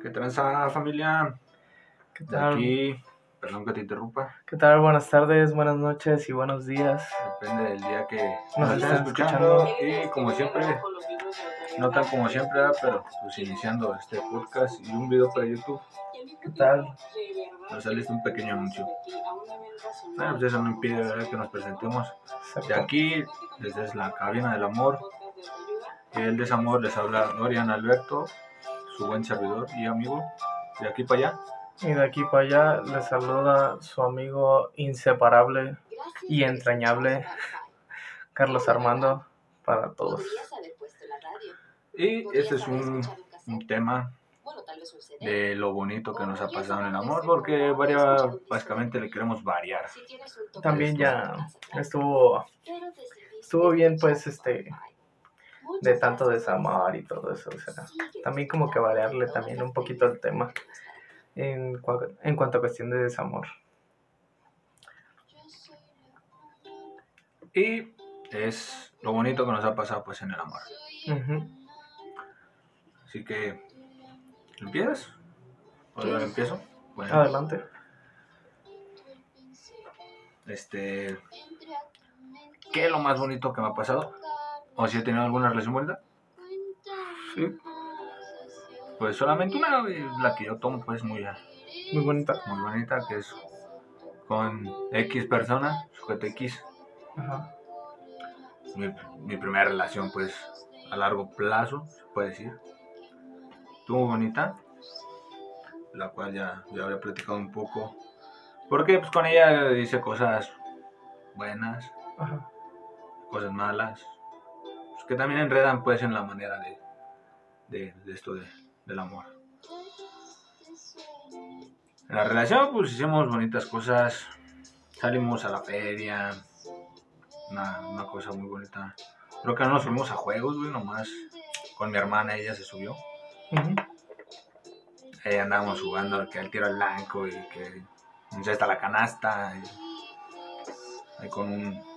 ¿Qué tranza familia? ¿Qué tal? Aquí, perdón que te interrumpa, ¿Qué tal? Buenas tardes, buenas noches y buenos días. depende del día que Nos estén estén escuchando y como siempre, no tan como siempre, pero pues iniciando este podcast y un video para YouTube, ¿Qué tal? nos sale un pequeño anuncio. Bueno, pues eso no impide ¿verdad? que nos presentemos. De aquí, desde la cabina del amor, y el desamor les habla Dorian Alberto, su buen servidor y amigo, de aquí para allá. Y de aquí para allá les saluda su amigo inseparable y entrañable, Carlos Armando, para todos. Y este es un, un tema de lo bonito que nos ha pasado en el amor, porque varia, básicamente le queremos variar. También ya estuvo, estuvo bien, pues, este, de tanto desamor y todo eso. O sea, también como que variarle también un poquito el tema en, cua- en cuanto a cuestión de desamor. Y es lo bonito que nos ha pasado pues en el amor. Ujú. Así que, ¿empiezas? ¿O yo empiezo? Bueno, Adelante. este, ¿qué es lo más bonito que me ha pasado? ¿O si he tenido alguna relación bonita? Sí, Pues solamente una, y la que yo tomo pues muy, muy bonita. muy bonita, que es con X persona, sujeto X. Ajá. mi, mi primera relación, pues, a largo plazo, se puede decir. Estuvo bonita, la cual ya, ya había platicado un poco. Porque, pues, con ella hice cosas buenas, Ajá. cosas malas, que también enredan, pues, en la manera de, de, de esto de- del amor. En la relación, pues, hicimos bonitas cosas, salimos a la feria, una, una cosa muy bonita. Creo que no nos fuimos a juegos, güey, nomás con mi hermana, ella se subió. Ujú. Ahí andábamos jugando que al tiro al blanco y que hasta la canasta. Y, ahí con un.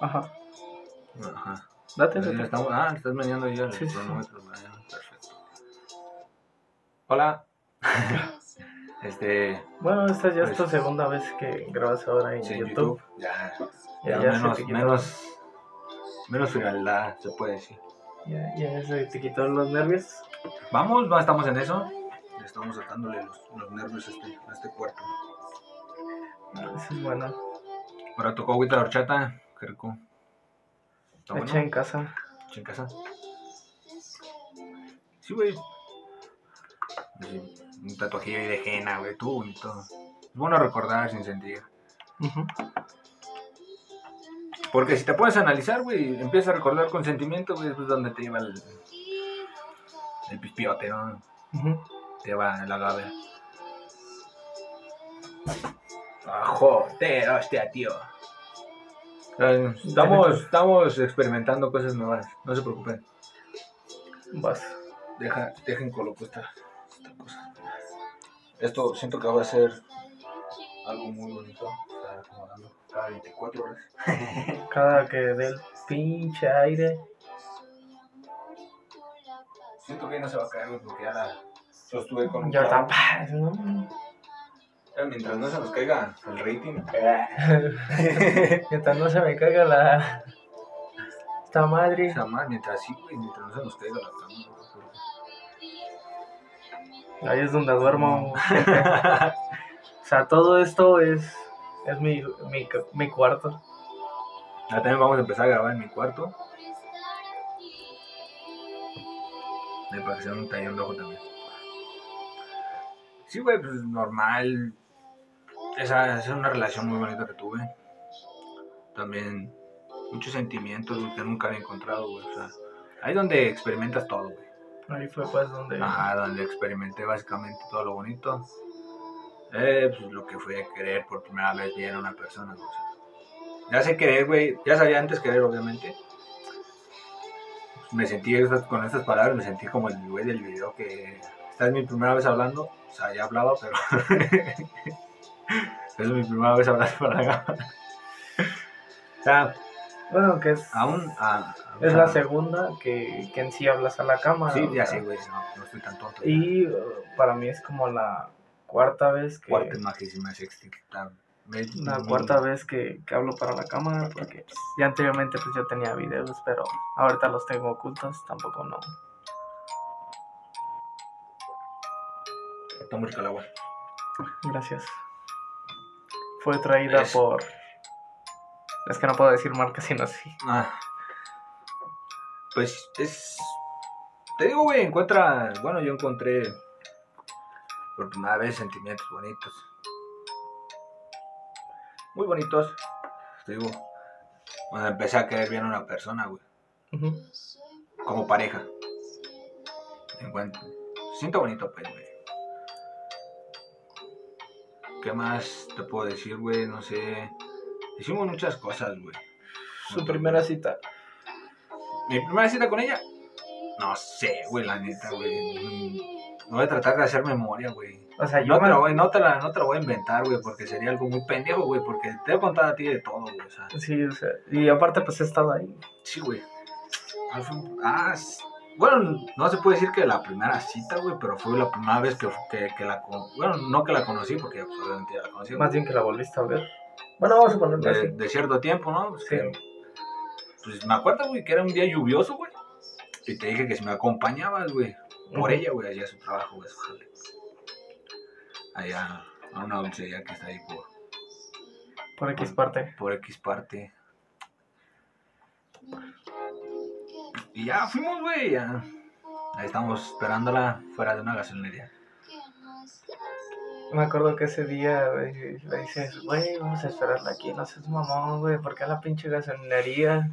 Ajá. Ajá. Date, date. estamos- ah, estás meneando ya el Sí, sí, sí. cronómetro. Perfecto. Hola. este. Bueno, esta ya es tu Pues- segunda vez que grabas ahora en sí, YouTube. YouTube. Ya, Ya, ya ya se menos, menos, menos frialdad, se puede decir. Ya, ya se te quitó los nervios. Vamos, va, estamos en eso. Le Estamos sacándole los, los nervios a este, a este cuerpo. Ah, Eso es bueno. Ahora tocó agüita de horchata. Qué rico. Está bueno. Hecha en casa. Hecha en casa. Sí, güey. Sí, Un tatuajillo ahí de henna, güey. Tú bonito. Es bueno recordar sin sentir. Porque si te puedes analizar, güey, empiezas a recordar con sentimiento, güey, es donde te lleva el, el pispiote, ¿no? Te va el agave. Ah, joder, hostia, tío. Estamos, estamos experimentando cosas nuevas, no se preocupen. Vas. Deja, dejen coloco esta, esta cosa. Esto siento que va a ser algo muy bonito. Acomodando cada 24 horas. Cada que dé el pinche aire. Siento que no se va a caer, porque ya la sostuve con un Ya tapas, ¿no? Mientras no se nos caiga el rating. Mientras no se me caiga la. Esta madre. Mientras sí, güey, mientras no se nos caiga la cama. Ahí es donde duermo. O sea, todo esto es. Es mi, mi, ca- mi cuarto. Ya también vamos a empezar a grabar en mi cuarto. Me pareció un tallón de ojo también. Sí, güey, pues normal. Esa, esa es una relación muy bonita que tuve. También muchos sentimientos güey, que nunca había encontrado, güey. O sea, ahí donde experimentas todo, güey. Ahí fue pues donde. Ajá, donde experimenté básicamente todo lo bonito. Eh, pues lo que fue querer por primera vez bien a una persona, güey, o sea, ya sé querer, güey. Ya sabía antes querer, obviamente. Pues, me sentí con estas palabras, me sentí como el güey del video que esta es mi primera vez hablando. O sea, ya hablaba, pero es mi primera vez hablando para la cámara. O sea, Bueno, que es, Aún. a- es a- la segunda que, que en sí hablas a la cámara. Sí, ya sé, güey. No, no estoy tan tonto. Y uh, para mí es como la cuarta vez que... Cuarta majísima sexta. La cuarta vez que, que hablo para la cámara, porque pues, ya anteriormente pues yo tenía videos, pero ahorita los tengo ocultos, tampoco no. Está muy el agua. Gracias. Fue traída Es- por... Es que no puedo decir marca sino sí. Ah. Pues es. Te digo, güey, encuentra. Bueno, yo encontré por primera vez sentimientos bonitos. Muy bonitos. Te digo. Cuando empecé a querer bien a una persona, güey. Como pareja. Encuentro. Siento bonito, pues, güey. ¿Qué más te puedo decir, güey? No sé. Hicimos muchas cosas, güey. Su primera cita. ¿Mi primera cita con ella? No sé, güey, la neta, güey. No voy a tratar de hacer memoria, güey. O sea, yo No te, me- la voy, no, te la, no te la voy a inventar, güey, porque sería algo muy pendejo, güey, porque te he contado a ti de todo, güey, o sea. Sí, o sea, y aparte pues he estado ahí. Sí, güey. Ah, bueno, no se puede decir que la primera cita, güey, pero fue la primera vez que, que, que la... Bueno, no que la conocí, porque pues, obviamente ya la conocí. Más bien que la volviste a ver. Bueno, vamos a ponerlo de, así. de cierto tiempo, ¿no? Pues, Sí. que- pues me acuerdo, güey, que era un día lluvioso, güey. Y te dije que si me acompañabas, güey, por ella, güey, hacía su trabajo, güey, jale. Allá, a una dulcería que está ahí por, Por X parte. por X parte. Y ya fuimos, güey, ya. Ahí estamos esperándola fuera de una gasolinería. Me acuerdo que ese día güey, le dices, güey, vamos a esperarla aquí, no seas mamón, güey, ¿por qué a la pinche gasolinería?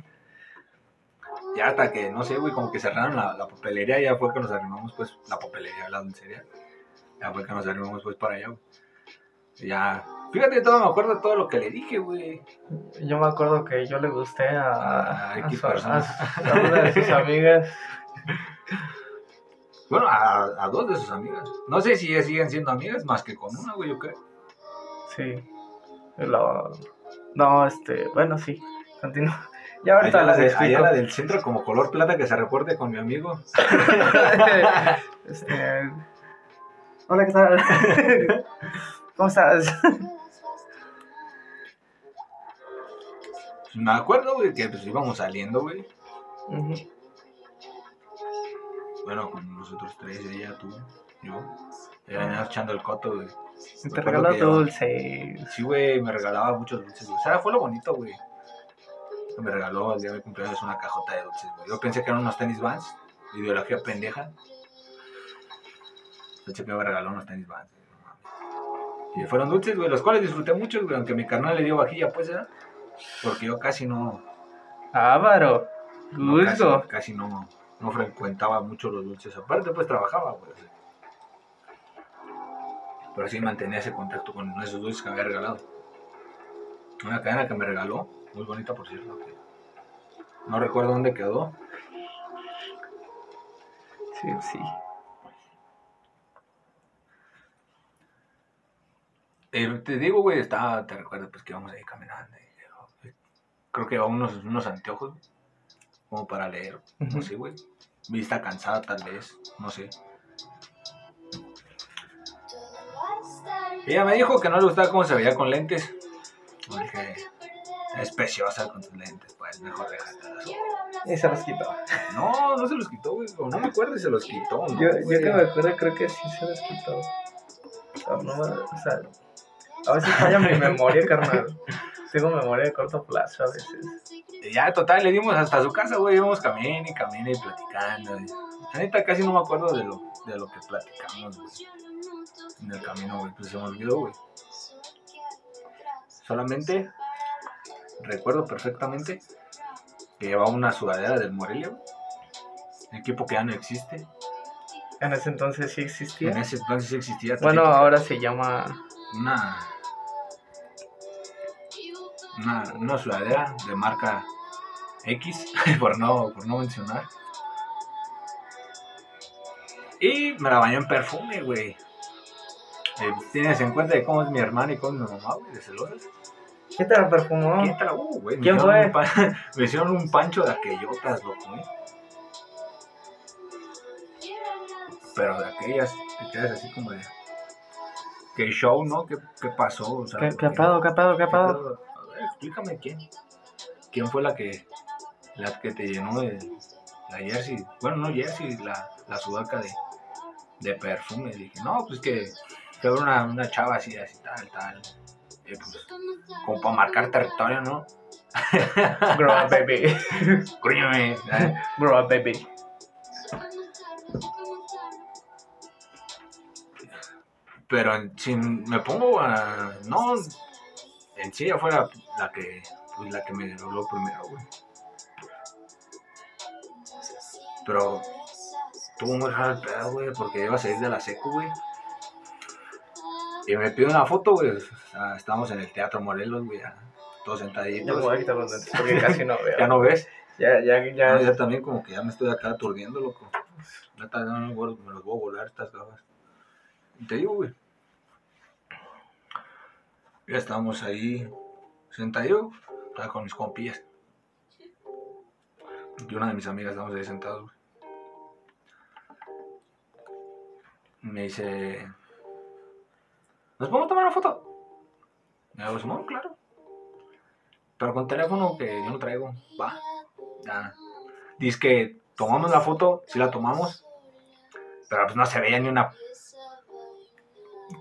Ya hasta que, no sé, güey, como que cerraron la, la papelería, ya fue que nos arrimamos, pues, la papelería, la dulcería. Ya fue que nos arrimamos, pues, para allá, güey. Ya, fíjate, todo me acuerdo de todo lo que le dije, güey. Yo me acuerdo que yo le gusté a, A a, X su- a personas. su- a una de sus amigas. Bueno, a, dos de sus amigas. No sé si ellas siguen siendo amigas, más que con una, güey, yo creo. Sí. Lo- No, este, bueno, sí, continúa. Ya ahorita Allá la, de- allá la del centro como color plata que se reporte con mi amigo. Este, Hola, ¿qué tal? ¿Cómo estás? Me acuerdo, güey, que pues íbamos saliendo, güey. Bueno, con nosotros tres, ella, tú, yo. Y veníamos echando el coto, güey. Te Recuerdo regaló que dulces. Sí, güey, me regalaba muchos dulces, güey. O sea, fue lo bonito, güey. Me regaló el día de mi cumpleaños una cajota de dulces, güey. Yo pensé que eran unos tenis vans. Ideología pendeja. Que me regaló unos tenis vans. Y fueron dulces, güey, los cuales disfruté mucho, güey. Aunque mi carnal le dio vajilla, pues, ¿eh? Porque yo casi no. Ávaro. no, casi, Gusto. casi no, no frecuentaba mucho los dulces. Aparte, pues trabajaba, güey. Pero sí mantenía ese contacto con esos dulces que me había regalado. Una cadena que me regaló, muy bonita por cierto. que No recuerdo dónde quedó. Sí, sí. Eh, te digo, güey, estaba, te recuerdo pues que íbamos ahí caminando. y, eh, creo que llevaba unos, unos anteojos como para leer. No sé, güey. Vista cansada tal vez, no sé. Ella me dijo que no le gustaba cómo se veía con lentes. Le dije, es preciosa con tus lentes, pues mejor déjala. Y se los quitó. No, no se los quitó, güey. No me acuerdo si se los quitó. ¿no, Yo, yo que me acuerdo, creo que sí se los quitó. O no, o sea, a veces falla mi memoria, carnal. Tengo memoria de corto plazo a veces. Y ya, total, le dimos hasta su casa, güey. Íbamos caminando y caminando y platicando. y- La neta, casi no me acuerdo de lo, de lo que platicamos, güey. En el camino, güey. Pues se me olvidó, güey. Solamente recuerdo perfectamente que llevaba una sudadera del Morelia, güey. Equipo que ya no existe. En ese entonces sí En existía. ese entonces sí existía. Bueno, ahora se llama. una, una, una sudadera de marca X, por no, por no mencionar. Y me la bañó en perfume, güey. Eh, Tienes en cuenta de cómo es mi hermana y cómo es mi mamá, güey, de celosas. ¿Quién te la perfumó? ¿Quién te la uh, güey? me ¿Quién hicieron fue? pan- me hicieron un pancho de aquellotas, loco, ¿eh? Pero de aquellas te quedas así como de. ¿Qué show, no? ¿Qué, qué pasó? O sea, ¿Qué, ¿por qué pedo, qué pedo, ¿Qué pedo? Explícame quién. ¿Quién fue la que la que te llenó de la jersey? Bueno, no jersey, la, la sudaca de, de perfume. Dije, no, pues que fue una, una chava así, así, tal, tal. Y pues, como para marcar territorio, ¿no? Grow up, baby. Coñome, ¿eh? Grow up, baby. Pero si me pongo a. No, en sí ella fue la, la que. Pues la que me habló primero, güey. Pero tuvo muy raro el pedo, güey, porque iba a salir de la seco, güey. Y me pide una foto, güey. O sea, estábamos en el Teatro Morelos, güey, ya, todos Ya me sentaditos. voy a quitar los lentes porque casi no veo. ¿Ya no ves? Ya, ya, ya. No, yo también como que ya me estoy acá aturdiendo, loco. Neta, no, me los voy a volar estas gafas. Y te digo, güey. Ya estábamos ahí estaba con mis compillas. Y una de mis amigas estábamos ahí sentados. Me dice, ¿nos podemos tomar una foto? Y yo, Simón, claro. Pero con teléfono que yo no traigo, va. Ya. Dice que tomamos la foto, sí la tomamos, pero pues no se veía ni una.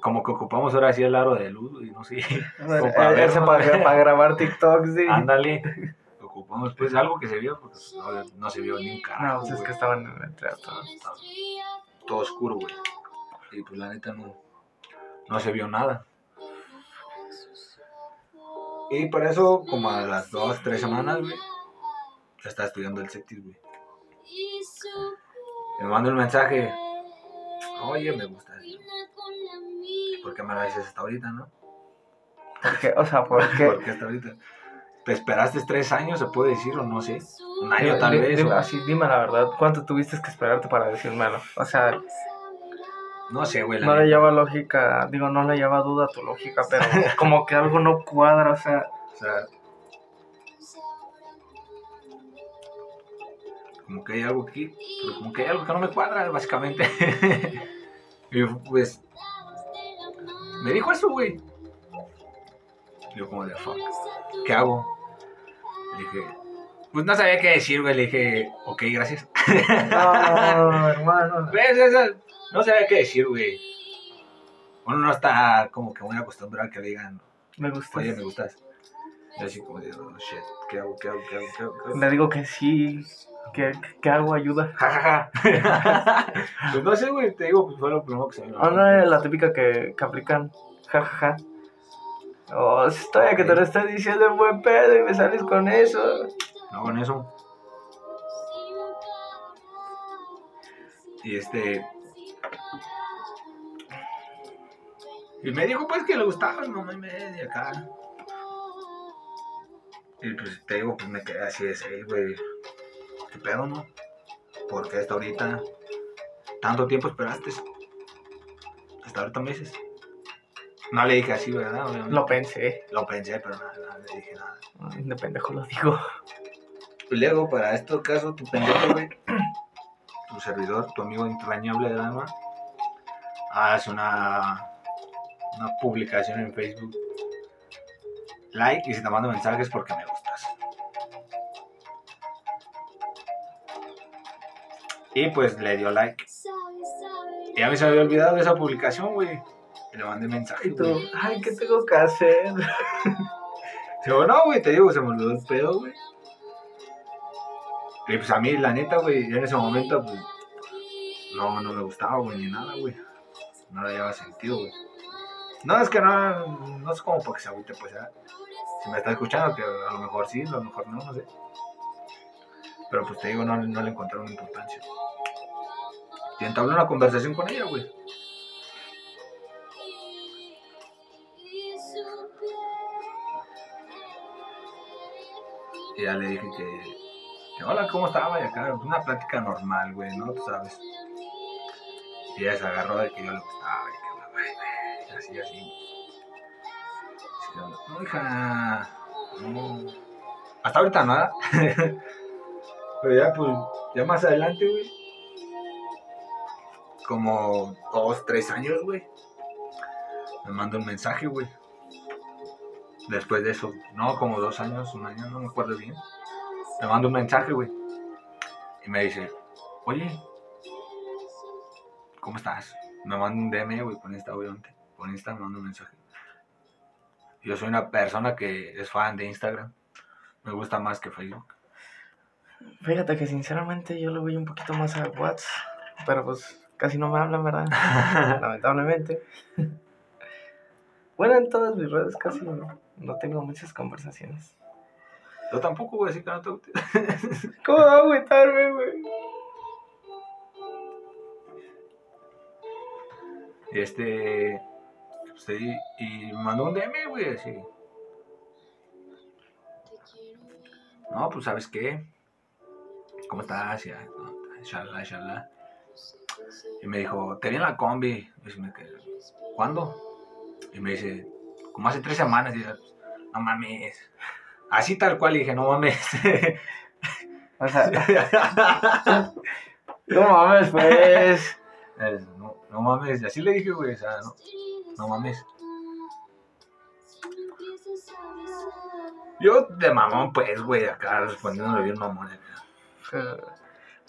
Como que ocupamos ahora sí el aro de luz y no sé. Para eh, ese verlo, para, para grabar TikToks, sí. Ándale. Ocupamos pues algo que se vio, porque pues, no, no se vio ni un No, carajo. pues es que estaban en el teatro. Estaba todo oscuro, güey. Y pues la neta no, no se vio nada. Y por eso, como a las dos, tres semanas, güey, ya estaba estudiando el CETIS, güey. Me manda un mensaje. Oye, me gusta. ¿Por qué me lo dices hasta ahorita, no? Porque, o sea, porque. ¿Por qué hasta ahorita? ¿Te esperaste tres años, se puede decir, o no sé? Un año tal vez. dime- o- así, dime la verdad, ¿cuánto tuviste que esperarte para decírmelo? O sea, No sé, güey. la no le lleva lógica, digo, no le lleva duda a tu lógica, pero como que algo no cuadra, o sea, O sea, como que hay algo aquí, pero como que hay algo que no me cuadra, básicamente. y pues, me dijo eso, güey. Yo como de, fuck, ¿qué hago? Le dije, pues no sabía qué decir, güey. Le dije, ok, gracias. no, hermano. Eso, no sabía qué decir, güey. Uno no está como que muy acostumbrado a que le digan, Me gusta. oye, me gustas. Y así como de, oh, shit, ¿qué hago? ¿Qué hago? ¿Qué hago? ¿Qué hago? ¿Qué hago? Le digo que sí, que, que hago ayuda. Pues no sé, güey, te digo, pues fue lo primero que se me Ah, no es la típica que, que aplican, jajaja. Oh, estoy que te lo estoy diciendo en buen pedo y me sales con eso. No, con eso. Y este. Y me dijo, pues, que le gustaba, no me media acá. Y pues te digo, pues me quedé así de seis, güey. ¿Qué pedo, no? ¿Por qué hasta ahorita? ¿Tanto tiempo esperaste? Hasta ahorita meses. No le dije así, ¿verdad? Obviamente. Lo pensé. Lo pensé, pero nada, nada, le dije nada. Ay, De pendejo lo digo. Y luego, para estos casos, tu pendejo, güey, tu servidor, tu amigo entrañable del alma, hace una, una publicación en Facebook. Like y si te mando mensajes porque me Y pues le dio like. Y a mí se me había olvidado de esa publicación, güey. Y le mandé mensaje, Y tú, ay, ¿qué tengo que hacer? Digo, no, güey, te digo, se me olvidó el pedo, güey. Y pues a mí, la neta, güey, en ese momento, pues, no, no me gustaba, güey, ni nada, güey. No le llevaba sentido, güey. No, es que no, no es como porque se agüite, pues, ya. Si me está escuchando, que a lo mejor sí, a lo mejor no, no sé. Pero pues te digo, no, no le encontré una importancia. Y entablé una conversación con ella, güey. Y ya le dije que, que hola, ¿cómo estaba? Y acá, una plática normal, güey, ¿no? Tú sabes. Y ella se agarró de que yo le gustaba y que, güey, güey, y así, así. No, hija. No. Hasta ahorita nada. Pero ya, pues, ya más adelante, güey. Como dos, tres años, güey. Me manda un mensaje, güey. Después de eso, no, como dos años, un año, no me acuerdo bien. Me manda un mensaje, güey. Y me dice, oye, ¿cómo estás? Me manda un DM, güey, por Insta, obviamente. Por Insta me manda un mensaje. Yo soy una persona que es fan de Instagram. Me gusta más que Facebook. Fíjate que sinceramente yo lo voy un poquito más a WhatsApp, pero pues casi no me hablan, ¿verdad? Lamentablemente. Bueno, en todas mis redes casi no, no tengo muchas conversaciones. Yo tampoco voy a decir que no te guste. ¿Cómo va a agüitarme, güey? Este. Sí, y me mandó un DM, güey, así. No, pues, ¿sabes qué? ¿Cómo estás? Ya, no, inshallah, inshallah. Y me dijo, te vi en la combi. Y me quedé, ¿Cuándo? Y me dice, como hace tres semanas. Y yo, no mames. Así tal cual, y dije, no mames. O sea, no mames, pues. No, no mames. Y así le dije, güey, o sea, no, no mames. Yo de mamón, pues, güey, acá respondiéndole bien mamón. acá.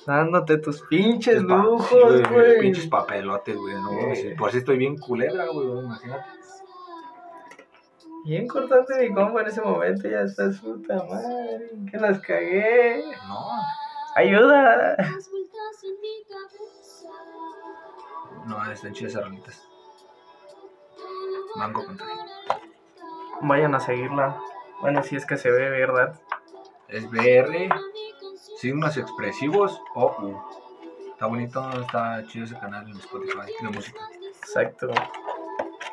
Dándote tus pinches lujos, güey. Pinches papelotes, güey, no. Por si estoy bien culebra, güey, imagínate. Bien cortante mi compa en ese momento, ya está puta madre. Que las cagué. No, Ayuda. no, están chidas esas rolitas. Mango con. Vayan a seguirla. Bueno, si es que se ve, ¿verdad? Es BR, signos expresivos o U. Está bonito, está chido ese canal en Spotify de música. Exacto.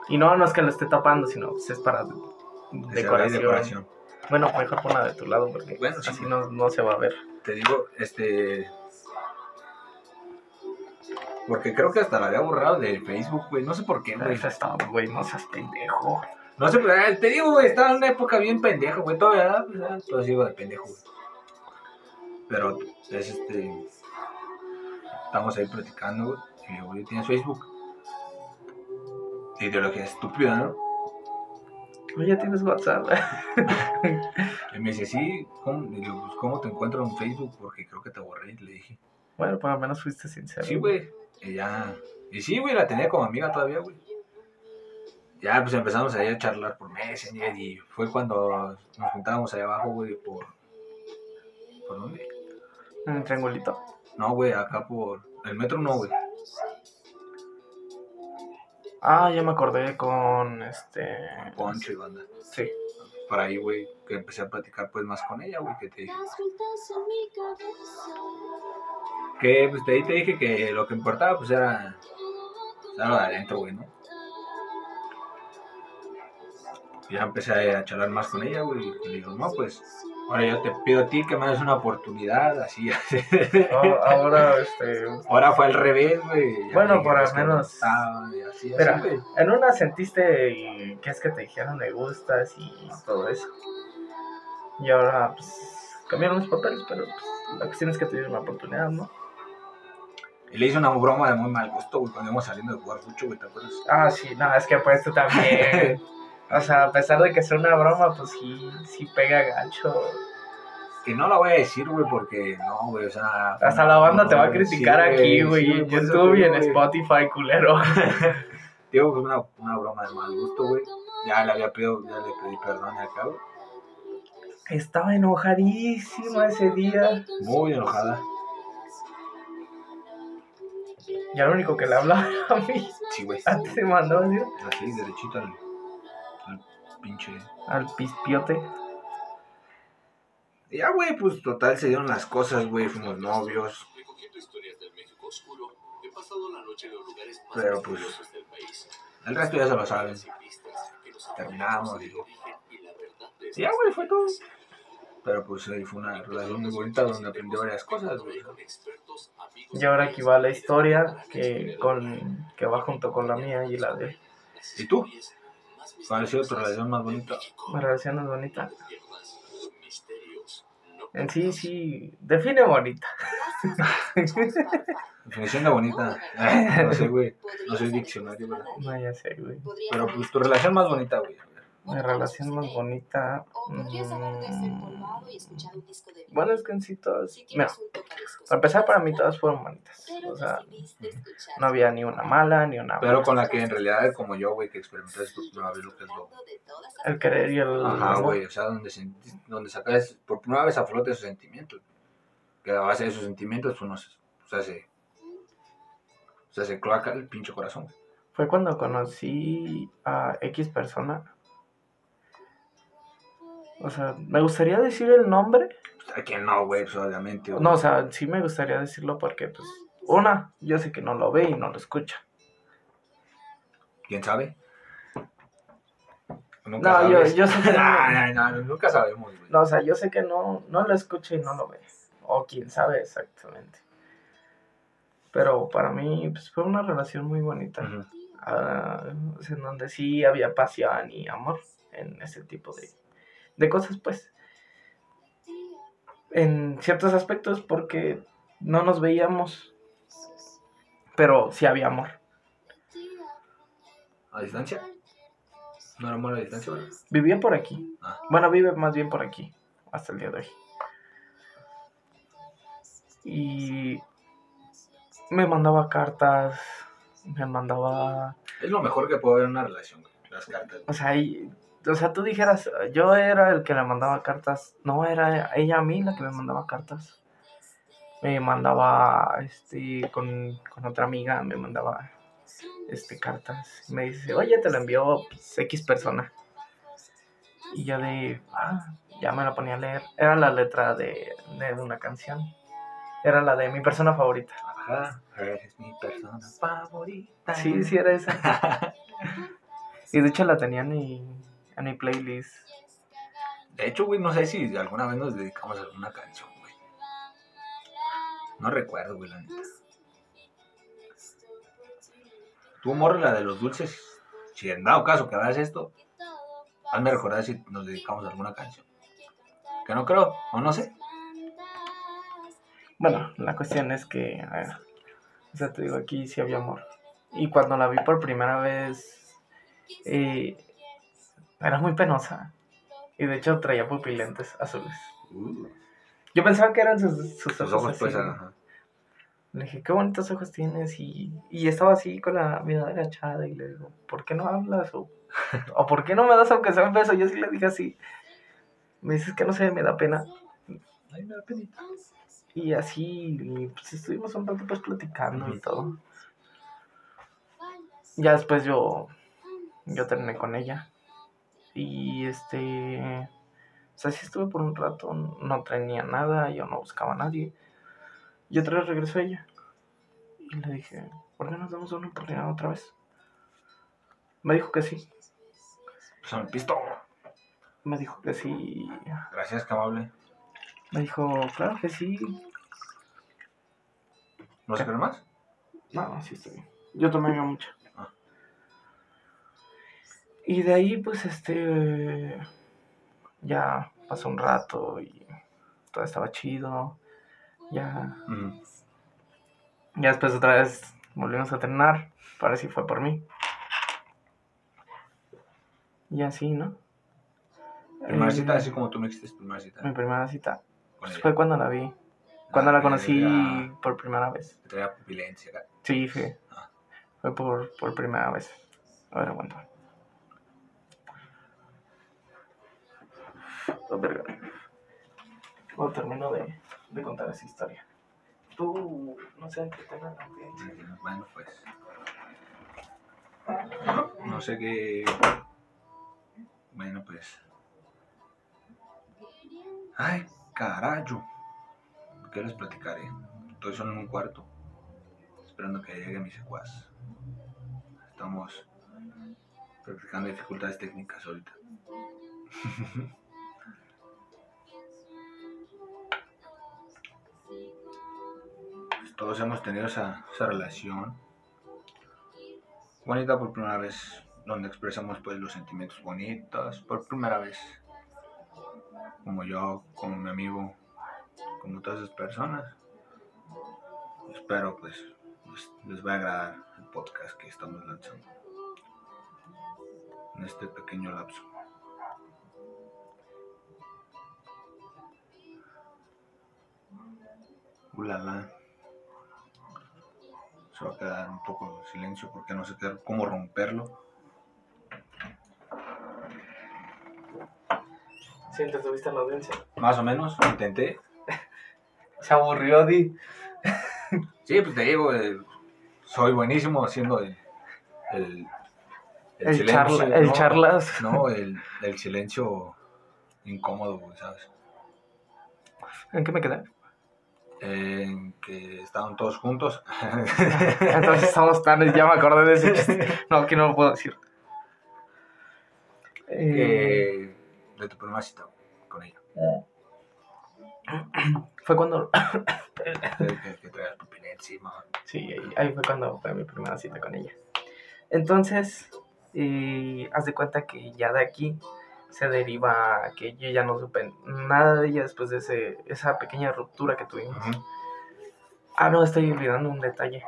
Y no, no es que lo esté tapando, sino pues, es para decoración. decoración. Bueno, mejor ponla de tu lado porque Bueno, sí. así no, no se va a ver. Te digo, este. Porque creo que hasta la había borrado de Facebook, güey. No sé por qué, güey. Está, güey, no seas pendejo. No sé, eh, te digo, güey, estaba en una época bien pendejo, güey. Todavía, pues, todavía sigo de pendejo, güey. Pero es este. Estamos ahí platicando, güey. Y yo, güey, tienes Facebook. Ideología estúpida, ¿no? Oye, ya tienes WhatsApp. Y me dice, sí, ¿cómo, y le digo, pues, ¿cómo te encuentro en Facebook? Porque creo que te borré. Y le dije, bueno, pues al menos fuiste sincero. sí, güey. Y ya. Y sí, güey, la tenía como amiga todavía, güey. Ya, pues empezamos ahí a charlar por Messenger. Y fue cuando nos juntábamos ahí abajo, güey, por. ¿Por dónde? Un triangulito. No, güey, acá por. El metro no, güey. Ah, ya me acordé con este. Poncho y banda. Sí. Por ahí, güey, que empecé a platicar pues más con ella, güey, que te dije. Que pues de ahí te dije que lo que importaba pues era. Era lo de adentro, güey, ¿no? Ya empecé a charlar más con ella, güey. Y le digo, no, pues. Ahora yo te pido a ti que me des una oportunidad, así, así. Ah, Ahora, este. Ahora fue al revés, güey. Bueno, por al menos- y así, Mira, en una sentiste que es que te dijeron me gustas y todo eso. Y ahora, pues, cambiaron los papeles, pero pues, la cuestión es que te dieron la oportunidad, ¿no? Y le hice una broma de muy mal gusto, güey, cuando íbamos saliendo de jugar mucho, güey, ¿te acuerdas? Ah, sí, no, es que pues tú también. o sea, a pesar de que sea una broma, pues sí, sí pega gancho. Que no la voy a decir, güey, porque no, güey, o sea. Hasta la banda te va a criticar sí, aquí, sí, güey, en por eso YouTube y en. Spotify, culero. Digo, fue una, una broma de mal gusto, güey. Ya le había pedido, ya le pedí perdón acá, güey. Estaba enojadísima ese día. Muy enojada. Y lo único que le hablaba era a mí. Sí, güey. Antes se mandó así Así, derechito al, al pinche. al pispiote. Ya, güey, pues total se dieron las cosas, güey. Fuimos novios. Pero, pues. El resto ya se lo saben. Terminamos, digo. ya, güey, fue todo. Pero pues ahí fue una relación muy bonita donde aprendí varias cosas, güey. Y ahora aquí va la historia que, con, que va junto con la mía y la de. ¿Y tú? ¿Cuál ha sido tu relación más bonita? Mi relación es bonita. En sí, sí, define bonita. Definición de bonita. No sé, güey. No soy diccionario, ¿verdad? No, ya sé, güey. Pero pues tu relación más bonita, güey. Mi relación más bonita. mm, Bueno, es que en sí todas. Mira, para empezar, para mí todas fueron bonitas. O sea, no había ni una mala ni una Pero con la que en realidad, como yo, güey, que experimentaste por primera vez lo que es lo. El querer y el. Ajá, güey. O sea, donde, donde sacas por primera vez a flote esos sentimientos. Que a base de esos sentimientos uno se, o sea, se, o sea, se cloaca el pinche corazón. Fue cuando conocí a X persona. O sea, me gustaría decir el nombre. Pues, ¿A quién no, güey? Pues obviamente. güey. No, o sea, sí me gustaría decirlo porque, pues, una, yo sé que no lo ve y no lo escucha. ¿Quién sabe? No, yo- yo sé que no. no, no, no, nunca sabemos, güey. No, o sea, yo sé que no, no lo escucha y no lo ve. O quién sabe exactamente. Pero para mí, pues, fue una relación muy bonita. Ah, en donde sí había pasión y amor en ese tipo de, de cosas, pues. En ciertos aspectos, porque no nos veíamos, pero sí había amor. ¿A distancia? No era amor a distancia, güey. Vivía por aquí. Ah. Bueno, vive más bien por aquí, hasta el día de hoy. Y me mandaba cartas, me mandaba Es lo mejor que puede haber en una relación. Las cartas. O sea, y- o sea, tú dijeras, yo era el que le mandaba cartas. No, era ella a mí la que me mandaba cartas. Me mandaba, este, con, con otra amiga, me mandaba, este, cartas. Me dice, oye, te lo envió pues, X persona. Y yo de, ah, ya me la ponía a leer. Era la letra de, de una canción. Era la de mi persona favorita. Ajá. Eres mi persona favorita. Sí, sí, era esa. Y de hecho la tenía en mi playlist. De hecho, güey, no sé si alguna vez nos dedicamos a alguna canción, güey. No recuerdo, güey, la neta. Tú, morra, la de los dulces. Si en dado caso que veas esto, hazme recordar si nos dedicamos a alguna canción. Que no creo, o no sé. Bueno, la cuestión es que, a ver, o sea, te digo, aquí sí había amor. Y cuando la vi por primera vez, eh, era muy penosa. Y de hecho traía pupilentes azules. Yo pensaba que eran sus, sus Sus ojos. ojos, pues, ajá. Le dije, qué bonitos ojos tienes. Y, y estaba así con la mirada agachada. Y le digo, ¿por qué no hablas? O, o ¿por qué no me das aunque sea un beso? Yo sí le dije así. Me dices que no sé, me da pena. Ay, me da penita. Y así, y, pues estuvimos un rato pues platicando y todo. Ya después yo, yo terminé con ella. Y este, o sea, sí estuve por un rato, no tenía nada, yo no buscaba a nadie. Y otra vez regresó ella. Y le dije, ¿por qué nos damos una oportunidad otra vez? Me dijo que sí. Pues el pisto. Me dijo que sí. Gracias, que amable. Me dijo, claro que sí. ¿No se cree más? No, sí estoy bien. Yo tomé mucho. Y de ahí, pues, este. Ya pasó un rato y todo estaba chido. Ya. Ujú. Ya después otra vez volvimos a terminar. Para si fue por mí. Y así, ¿no? Primera Eh, cita, así como tú me dijiste, primera cita. Mi primera cita. Pues fue cuando la vi. Cuando Ah, la que conocí por primera vez. te traía pupilencia. Sí, fue. Ah. Fue por, por primera vez. A ver, aguanta. Oh, verga. Cuando termino de, de contar esa historia. Tú, no sé, qué te la Bueno, pues. No sé qué. Bueno, pues. Ay, carajo. ¿Qué les platicaré? Estoy solo en un cuarto. Esperando que llegue mi secuaz. Estamos practicando dificultades técnicas ahorita. Todos hemos tenido esa, relación bonita por primera vez donde expresamos pues los sentimientos bonitos por primera vez. Como yo, como mi amigo, como todas esas personas. Espero pues les, les va a agradar el podcast que estamos lanzando en este pequeño lapso. Ulala. Se va a quedar un poco de silencio porque no sé qué- cómo romperlo. Sí, te tuviste en la audiencia. Más o menos, intenté. Se aburrió, Di. Sí, pues te digo, eh, soy buenísimo haciendo el, el, El, charla, el ¿no? charlas. No, el, el silencio incómodo, ¿sabes? ¿En qué me quedé? En que estaban todos juntos. Entonces estamos tan... Ya me acordé de ese chiste. No, aquí no lo puedo decir. Eh, que de tu primera cita con ella. fue cuando... Que, que, que traías tu pila encima. Sí, ahí, ahí fue cuando fue mi primera cita con ella. Entonces, eh, haz de cuenta que ya de aquí se deriva a que yo ya no supe nada de ella después de ese, esa pequeña ruptura que tuvimos. Ah, no, estoy olvidando un detalle.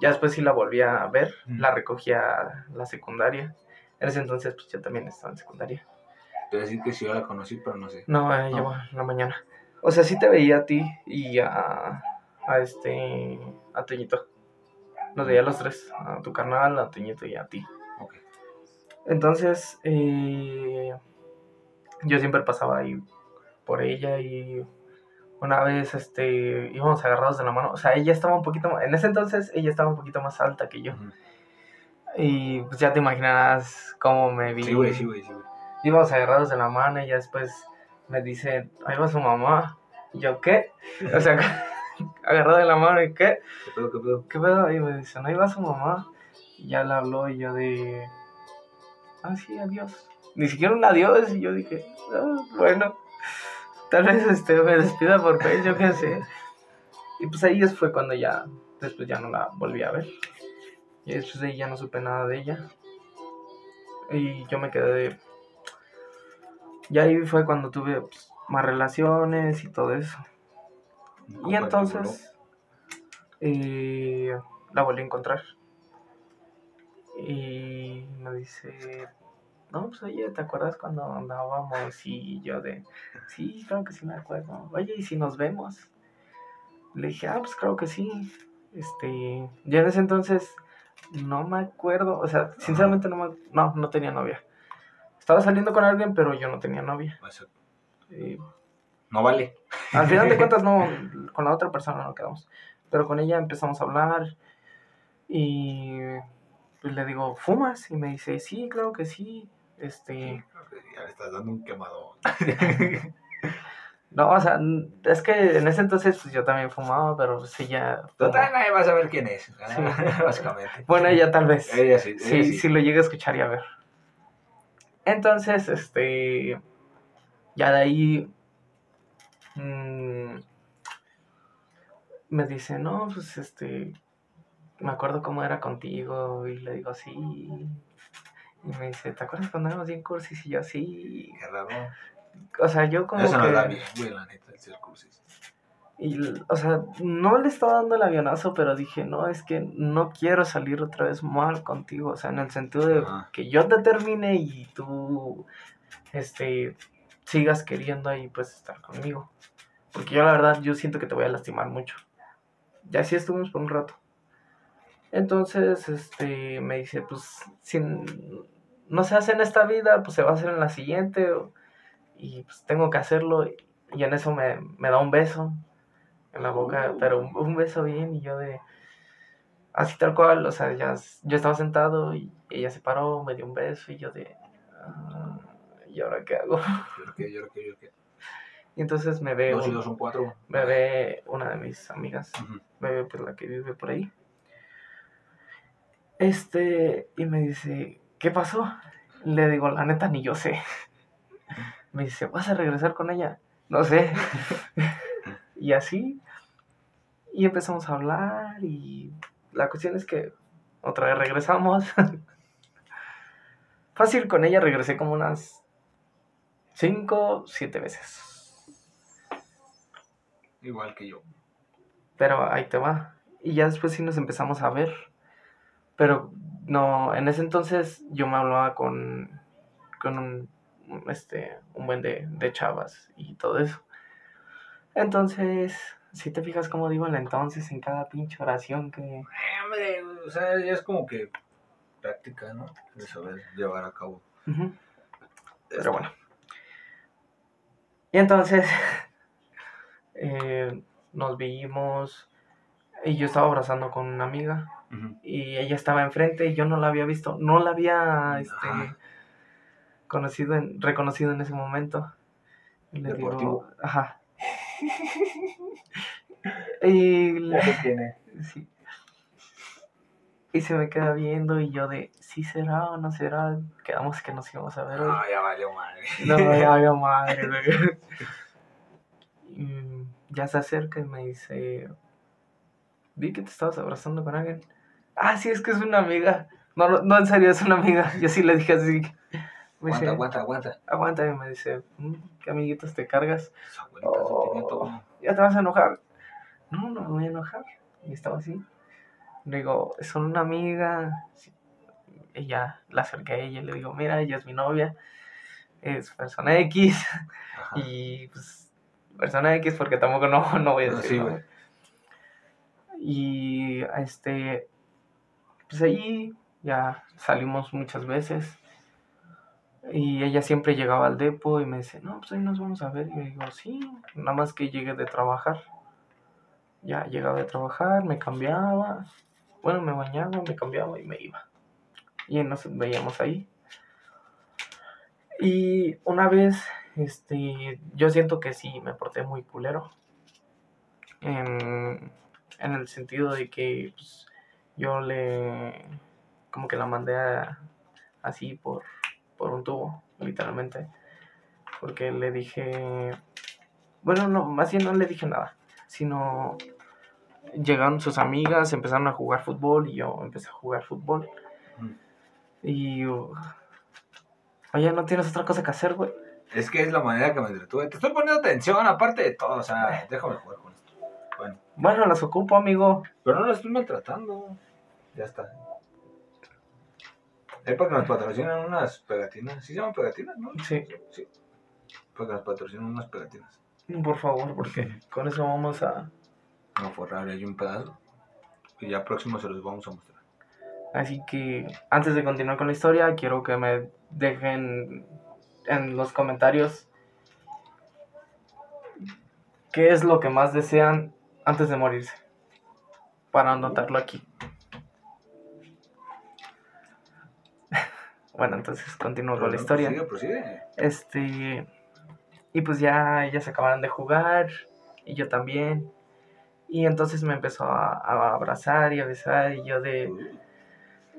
Ya después sí la volví a ver, la recogí a la secundaria. En ese entonces, pues yo también estaba en secundaria. Te voy a decir que sí, yo la conocí, pero no sé. No, eh, No. llegó en la mañana. O sea, sí te veía a ti y a, a este, a Toñito. Nos veía a los tres, a tu carnal, a Toñito y a ti. Entonces, eh, yo siempre pasaba ahí por ella y una vez, este, íbamos agarrados de la mano. O sea, ella estaba un poquito, más- en ese entonces ella estaba un poquito más alta que yo. Y pues ya te imaginarás cómo me vi. Sí, güey, sí, güey, sí, güey. íbamos agarrados de la mano y ya después me dice, ahí va su mamá. Y yo, ¿qué? O sea, agarrado de la mano y ¿qué? ¿Qué pedo, qué pedo? ¿Qué pedo? Y me dicen, ahí va su mamá. Y ya le habló y yo de, ah, sí, adiós. Ni siquiera un adiós. Y yo dije, "Ah, bueno, tal vez este, me despida por Facebook, yo qué sé. Y pues ahí fue cuando ya, después ya no la volví a ver. Y después de ahí ya no supe nada de ella. Y yo me quedé de... Y ahí fue cuando tuve pues, más relaciones y todo eso. Y entonces eh, la volví a encontrar. Y me dice, no, pues oye, ¿te acuerdas cuando andábamos? Y yo de, sí, claro que sí me acuerdo. Oye, ¿y si nos vemos? Le dije, ah, pues claro que sí. Este, yo en ese entonces no me acuerdo, o sea, sinceramente no me, no, no tenía novia. Estaba saliendo con alguien, pero yo no tenía novia. Y No vale. al final de cuentas, no, con la otra persona no quedamos. Pero con ella empezamos a hablar y pues le digo, ¿fumas? Y me dice, sí, claro que sí. Este, Ya le estás dando un quemado. no, o sea, es que en ese entonces pues yo también fumaba, pero pues ella... Total, nadie va a saber quién es. Sí. Básicamente. Bueno, ella tal vez. Ella sí. ella Sí, sí. sí lo llegué a escuchar y a ver. Entonces, este. Ya de ahí. mm, me dice, no, pues este. Me acuerdo cómo era contigo. Y le digo, sí. Y me dice, ¿te acuerdas cuando éramos bien cursis? Y yo, sí. Qué raro. O sea, yo como Eso que. no da bien, güey, la neta, el ser cursis. Y, o sea, no le estaba dando el avionazo, pero dije, no, es que no quiero salir otra vez mal contigo. O sea, en el sentido de Ajá. que yo te termine y tú, este, sigas queriendo ahí, pues, estar conmigo. Porque yo, la verdad, yo siento que te voy a lastimar mucho. Ya así estuvimos por un rato. Entonces, este, me dice, pues, si no se hace en esta vida, pues se va a hacer en la siguiente. y pues tengo que hacerlo. Y en eso me, me da un beso en la boca, pero un, un beso bien y yo de... Así tal cual, o sea, ya, yo estaba sentado y ella se paró, me dio un beso y yo de... "Ah, ¿Y ahora qué hago? Yo que, yo yo creo Y entonces me ve, Dos y dos son cuatro. me ve una de mis amigas, me ve pues la que vive por ahí. Este, y me dice, ¿qué pasó? Le digo, la neta, ni yo sé. Me dice, ¿vas a regresar con ella? No sé. y así. Y empezamos a hablar y la cuestión es que otra vez regresamos. Fácil con ella regresé como unas 5, 7 veces. Igual que yo. Pero ahí te va. Y ya después sí nos empezamos a ver. Pero no, en ese entonces yo me hablaba con, con un, este, un buen de, de chavas y todo eso. Entonces, si te fijas como digo el entonces en cada pinche oración que... Eh, hombre, o sea, ya es como que práctica, ¿no? De saber llevar a cabo. Pero bueno. Y entonces eh, nos vimos y yo estaba abrazando con una amiga Y ella estaba enfrente y yo no la había visto, no la había este, Ajá. conocido, en- reconocido en ese momento. Y le digo, Deportivo. ajá. y. Sí. Y se me queda viendo y yo de, ¿sí será o no será? Quedamos que nos íbamos a ver hoy. No, ya valió madre. No me haga madre, ya se acerca y me dice, vi que te estabas abrazando con alguien. Ah, sí, es que es una amiga. No, no, en serio, es una amiga. Yo sí le dije así. Me Aguanta, dice, aguanta, aguanta. aguanta. Y me dice, "Mm, ¿qué amiguitos te cargas? Oh. ¿Ya te vas a enojar? No, no me voy a enojar. Y estaba así. Le digo, son una amiga. Ya la acerqué a ella y le digo, mira, ella es mi novia. Es persona X. Ajá. Y pues, persona X, porque tampoco no, no voy a decir. Y este, pues ahí ya salimos muchas veces. Y ella siempre llegaba al depo y me dice, no, pues ahí nos vamos a ver. Y yo digo, sí, nada más que llegue de trabajar. Ya llegaba de trabajar, me cambiaba. Bueno, me bañaba, me cambiaba y me iba. Y nos veíamos ahí. Y una vez, este, yo siento que sí me porté muy culero. En, en el sentido de que pues, yo le, como que la mandé a- así por, por un tubo, literalmente. Porque le dije, bueno, no, más bien no le dije nada, sino llegaron sus amigas, empezaron a jugar fútbol y yo empecé a jugar fútbol. Y, uh, oye, ¿no tienes otra cosa que hacer, güey? Es que es la manera que me entretuve. Te estoy poniendo atención, aparte de todo. O sea, déjame jugar. Bueno, las ocupo, amigo. pero no lo estoy maltratando. Ya está. Es para que nos patrocinen unas pegatinas. ¿Sí se llaman pegatinas, no? Sí, Sí. Para que nos patrocinen unas pegatinas. por favor, porque con eso vamos a... No, forrar hay un pedazo. Que ya próximo se los vamos a mostrar. Así que antes de continuar con la historia, quiero que me dejen en los comentarios qué es lo que más desean antes de morirse. Para anotarlo aquí. Bueno, entonces continúo con la historia. Prosigue, prosigue. Este. Y pues ya ellas acabaron de jugar. Y yo también. Y entonces me empezó a, a abrazar y a besar. Y yo de.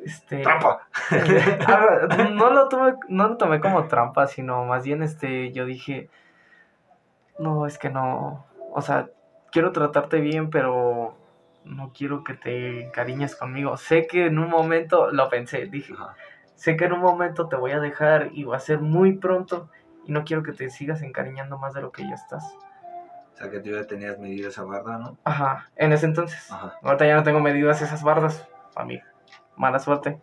Este. ¡Trampa! Ah, no lo tomé, no lo tomé como trampa, sino más bien este, yo dije, no, es que no, o sea, quiero tratarte bien, pero no quiero que te encariñes conmigo. Sé que en un momento, lo pensé, dije, Ajá. sé que en un momento te voy a dejar y va a ser muy pronto y no quiero que te sigas encariñando más de lo que ya estás. O sea que tú ya tenías medida esa barda, ¿no? Ajá, en ese entonces. Ajá. Ahorita ya no tengo medidas esas bardas, a mí. Mala suerte.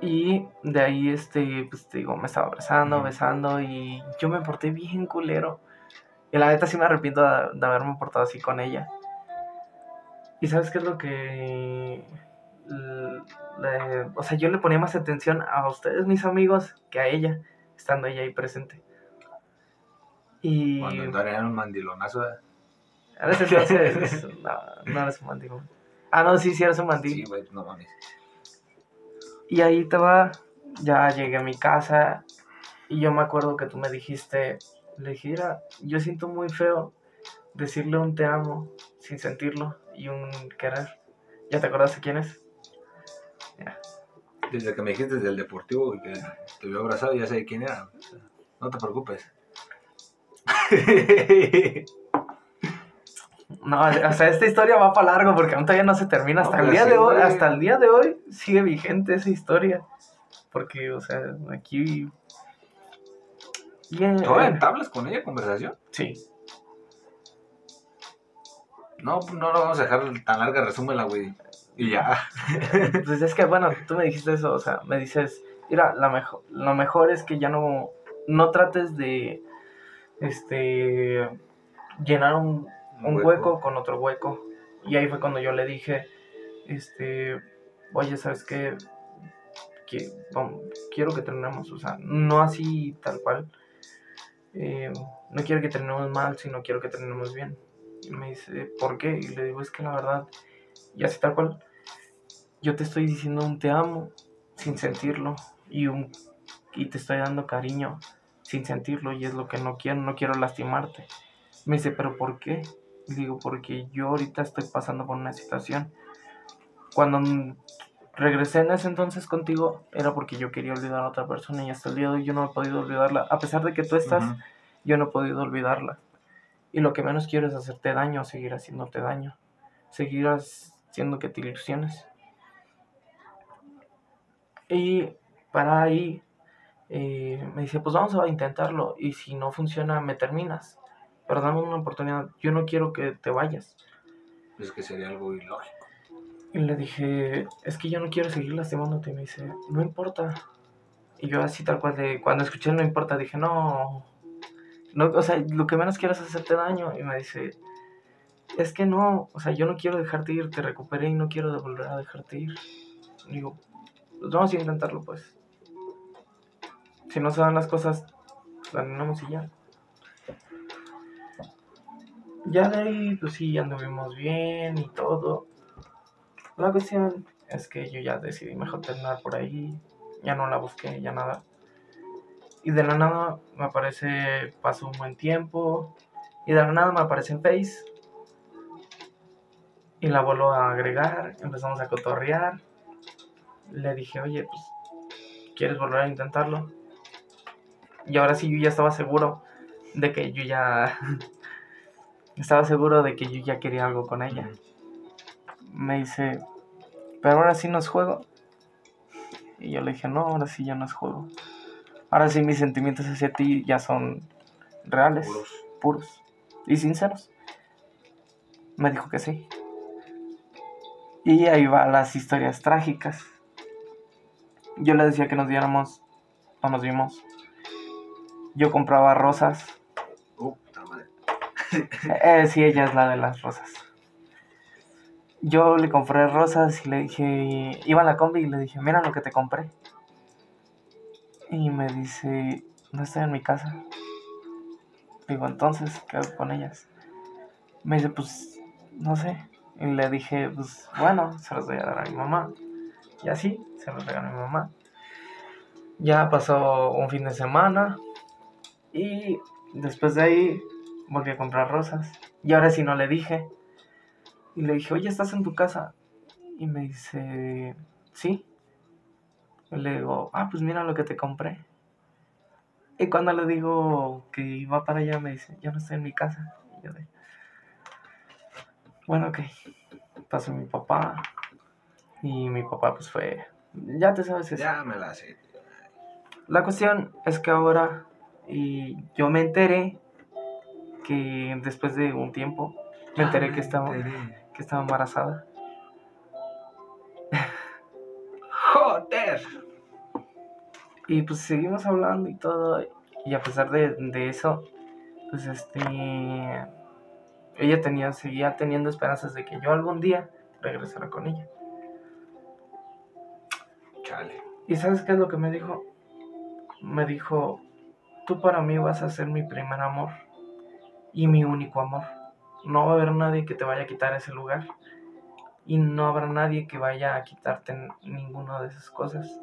Y de ahí, este, pues te digo, me estaba abrazando, besando y yo me porté bien culero. Y la neta sí me arrepiento de, de haberme portado así con ella. ¿Y sabes qué es lo que... le- o sea, yo le ponía más atención a ustedes, mis amigos, que a ella, estando ella ahí presente. Y... Cuando darían un mandilonazo. ¿eh? En ese entonces, no, no eres un mandil. Ah, no, sí, sí eres un mandil. Sí, güey, no mames. Y ahí te va, ya llegué a mi casa y yo me acuerdo que tú me dijiste, le dije, "Mira, yo siento muy feo decirle un te amo sin sentirlo y un querer. ¿Ya te acuerdas de quién es? Desde que me dijiste del deportivo y que te vio abrazado, ya sé quién era. O sea, No te preocupes. No, o sea, esta historia va para largo porque aún todavía no se termina. Hasta No, el día sí, de hoy, hasta el día de hoy sigue vigente esa historia. Porque, o sea, aquí. Bien, ¿Todavía entablas con ella conversación? Sí. No, no lo vamos a dejar tan larga, resúmela, güey. Y ya. Pues es que, bueno, tú me dijiste eso, o sea, me dices, mira, la mejor, lo mejor es que ya no, no trates de, este, llenar un, un hueco. con otro hueco. Y ahí fue cuando yo le dije, este, oye, ¿sabes qué? Que, quiero que terminemos, o sea, no así tal cual. Eh, no quiero que terminemos mal, sino quiero que terminemos bien. Me dice, ¿por qué? Y le digo, es que la verdad, y así tal cual, yo te estoy diciendo un te amo sin sentirlo y, un, y te estoy dando cariño sin sentirlo y es lo que no quiero, no quiero lastimarte. Me dice, ¿pero por qué? Y digo, porque yo ahorita estoy pasando por una situación. Cuando regresé en ese entonces contigo, era porque yo quería olvidar a otra persona y hasta el día de hoy yo no he podido olvidarla. A pesar de que tú estás, yo no he podido olvidarla. Y lo que menos quiero es hacerte daño, seguir haciéndote daño. Seguir haciendo que te ilusiones. Y para ahí eh, me dice, pues vamos a intentarlo. Y si no funciona, me terminas. Pero dame una oportunidad. Yo no quiero que te vayas. Es que sería algo ilógico. Y le dije, es que yo no quiero seguir lastimándote. Y me dice, no importa. Y yo así tal cual de, cuando escuché no importa, dije, no. no o sea, lo que menos quiero es hacerte daño. Y me dice, es que no, o sea, yo no quiero dejarte ir, te recuperé y no quiero volver a dejarte ir. Digo, pues vamos a intentarlo pues. Si no se dan las cosas, terminamos y ya. Ya de ahí, pues sí, anduvimos bien y todo. La cuestión es que yo ya decidí mejor terminar por ahí. Ya no la busqué, ya nada. Y de la nada me aparece, pasó un buen tiempo. Y de la nada me aparece en Face. Y la vuelvo a agregar. Empezamos a cotorrear. Le dije, oye, pues, ¿quieres volver a intentarlo? Y ahora sí yo ya estaba seguro de que yo ya... estaba seguro de que yo ya quería algo con ella. Me dice, pero ahora sí nos juego. Y yo le dije, no, ahora sí ya no es juego. Ahora sí mis sentimientos hacia ti ya son reales, Puros. puros y sinceros. Me dijo que sí. Y ahí van las historias trágicas. Yo le decía que nos diéramos, no nos vimos. Yo compraba rosas. Madre. Eh, sí, ella es la de las rosas. Yo le compré rosas y le dije, iba a la combi y le dije, mira lo que te compré. Y me dice, no estoy en mi casa. Digo, entonces, ¿qué hago con ellas? Me dice, pues, no sé. Y le dije, pues, bueno, se las voy a dar a mi mamá. Y así, se los regalé a mi mamá. Ya pasó un fin de semana. Y después de ahí, volví a comprar rosas. Y ahora sí no le dije. Y le dije, oye, ¿estás en tu casa? Y me dice, sí. Y le digo, ah, pues mira lo que te compré. Y cuando le digo que iba para allá, me dice, yo no estoy en mi casa. Y yo de, bueno, ok. Pasó mi papá. Y mi papá, pues fue, ya te sabes eso. Ya me la sé. La cuestión es que ahora y yo me enteré que después de un tiempo me enteré que estaba, que estaba embarazada. Joder. Y pues seguimos hablando y todo. Y a pesar de, de eso, pues este. Ella tenía, seguía teniendo esperanzas de que yo algún día regresara con ella. Chale. ¿Y sabes qué es lo que me dijo? Me dijo, tú para mí vas a ser mi primer amor y mi único amor. No va a haber nadie que te vaya a quitar ese lugar. Y no habrá nadie que vaya a quitarte ninguna de esas cosas.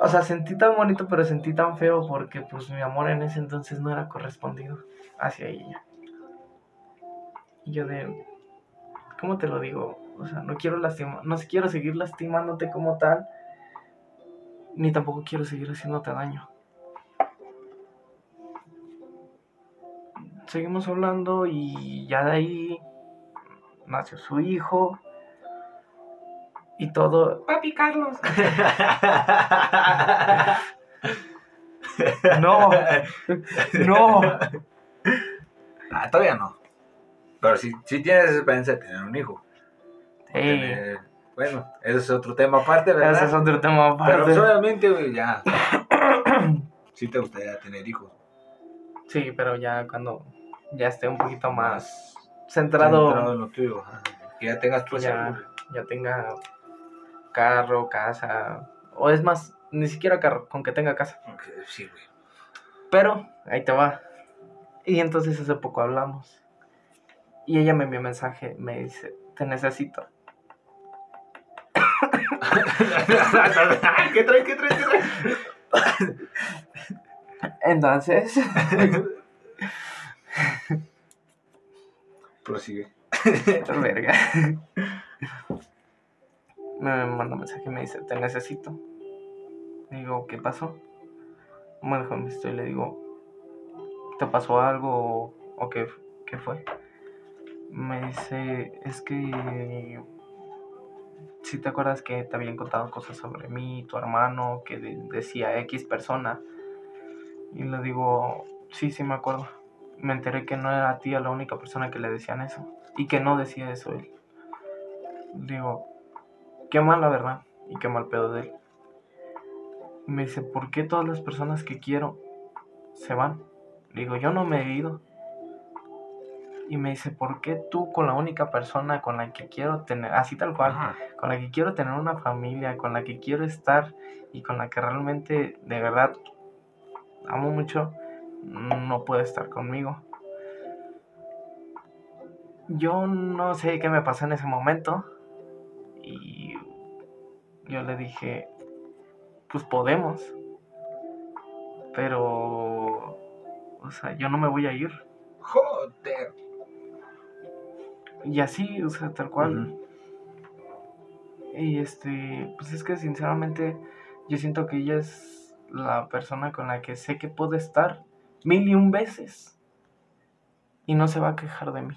O sea, sentí tan bonito, pero sentí tan feo porque pues mi amor en ese entonces no era correspondido hacia ella. Y yo de, ¿cómo te lo digo? O sea, no quiero lastimar, no quiero seguir lastimándote como tal, ni tampoco quiero seguir haciéndote daño. Seguimos hablando y ya de ahí nació su hijo y todo. Papi Carlos. no, no. Ah, todavía no. Pero sí, sí tienes esperanza de tener un hijo. Sí, Tener- bueno, ese es otro tema aparte, ¿verdad? ese es otro tema Pero pues, aparte. obviamente, ya. sí te gustaría tener hijos. Sí, pero ya cuando ya esté un poquito más Centrado centrado, en lo tuyo. ajá. Que ya tengas tu ya, seguro. ya tenga carro, casa, o es más, ni siquiera carro, con que tenga casa. Sí, güey. Pero ahí te va. Y entonces hace poco hablamos. Y ella me envió un mensaje, me dice, te necesito. ¿Qué traes? ¿Qué traes? ¿Qué traes? Entonces, Prosigue. verga. Me manda un mensaje y me dice, te necesito. Digo, ¿qué pasó? Me dejó y le digo, ¿te pasó algo o, qué, qué fue? Me dice, es que si te acuerdas que te habían contado cosas sobre mí, tu hermano, que de- decía X persona. Y le digo, sí, sí me acuerdo. Me enteré que no era a ti la única persona que le decían eso. Y que no decía eso él. Digo, qué mal la verdad. Y qué mal pedo de él. Me dice, ¿por qué todas las personas que quiero se van? Digo, yo no me he ido. Y me dice, ¿por qué tú con la única persona con la que quiero tener, así tal cual, Ajá. con la que quiero tener una familia, con la que quiero estar y con la que realmente de verdad amo mucho, no puede estar conmigo. Yo no sé qué me pasó en ese momento y yo le dije, pues podemos, pero, o sea, yo no me voy a ir. Joder. Y así, o sea, tal cual. Y este, pues es que sinceramente yo siento que ella es la persona con la que sé que puedo estar mil y un veces. Y no se va a quejar de mí.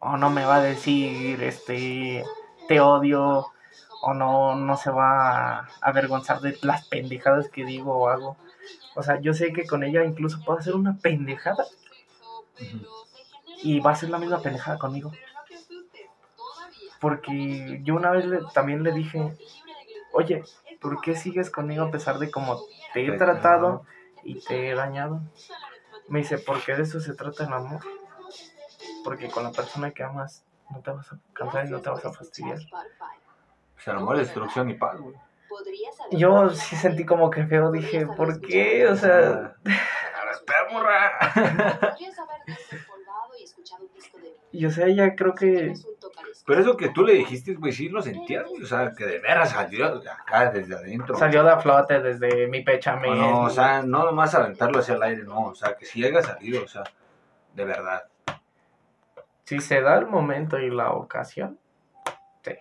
O no me va a decir, este, te odio. O no, no se va a avergonzar de las pendejadas que digo o hago. O sea, yo sé que con ella incluso puedo hacer una pendejada. Y va a ser la misma pendejada conmigo. Porque yo una vez le- también le dije, oye, ¿por qué sigues conmigo a pesar de cómo Te he tratado y te he dañado? Me dice, porque de eso se trata el amor. Porque con la persona que amas no te vas a cansar y no te vas a fastidiar. Pues el amor es destrucción y paz, güey. Yo sí sentí como que feo, dije, ¿por qué? O sea, Ahora espera, morra. y o sea, ella creo que Pero eso que tú le dijiste, güey, sí lo sentías, güey. O sea, que de veras salió de acá, desde adentro. salió de flote desde mi pecha. No, no, o sea, no nomás aventarlo hacia el aire, no. O sea, que sí haya salido, o sea, de verdad. Si se da el momento y la ocasión, sí.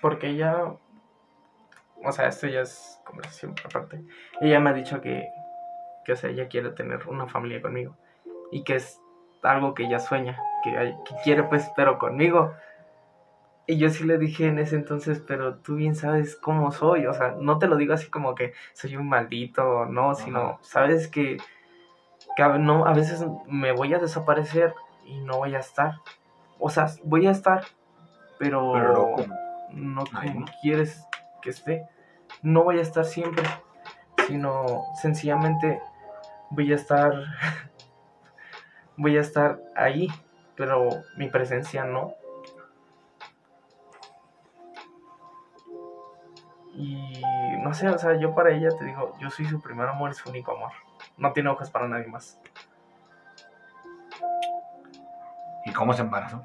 Porque ella, o sea, esto ya es conversación aparte. Ella me ha dicho que, que, o sea, ella quiere tener una familia conmigo. Y que es algo que ella sueña, que, hay- que quiere pues, pero conmigo. Y yo sí le dije en ese entonces, pero tú bien sabes cómo soy. O sea, no te lo digo así como que soy un maldito, no, sino sabes que, que a, no, a veces me voy a desaparecer y no voy a estar. O sea, voy a estar, pero, como. ¿no? quieres que esté. No voy a estar siempre, sino sencillamente voy a estar, voy a estar ahí, pero mi presencia no. Y no sé, o sea, yo para ella te digo, yo soy su primer amor y su único amor. No tiene ojos para nadie más. ¿Y cómo se embarazó?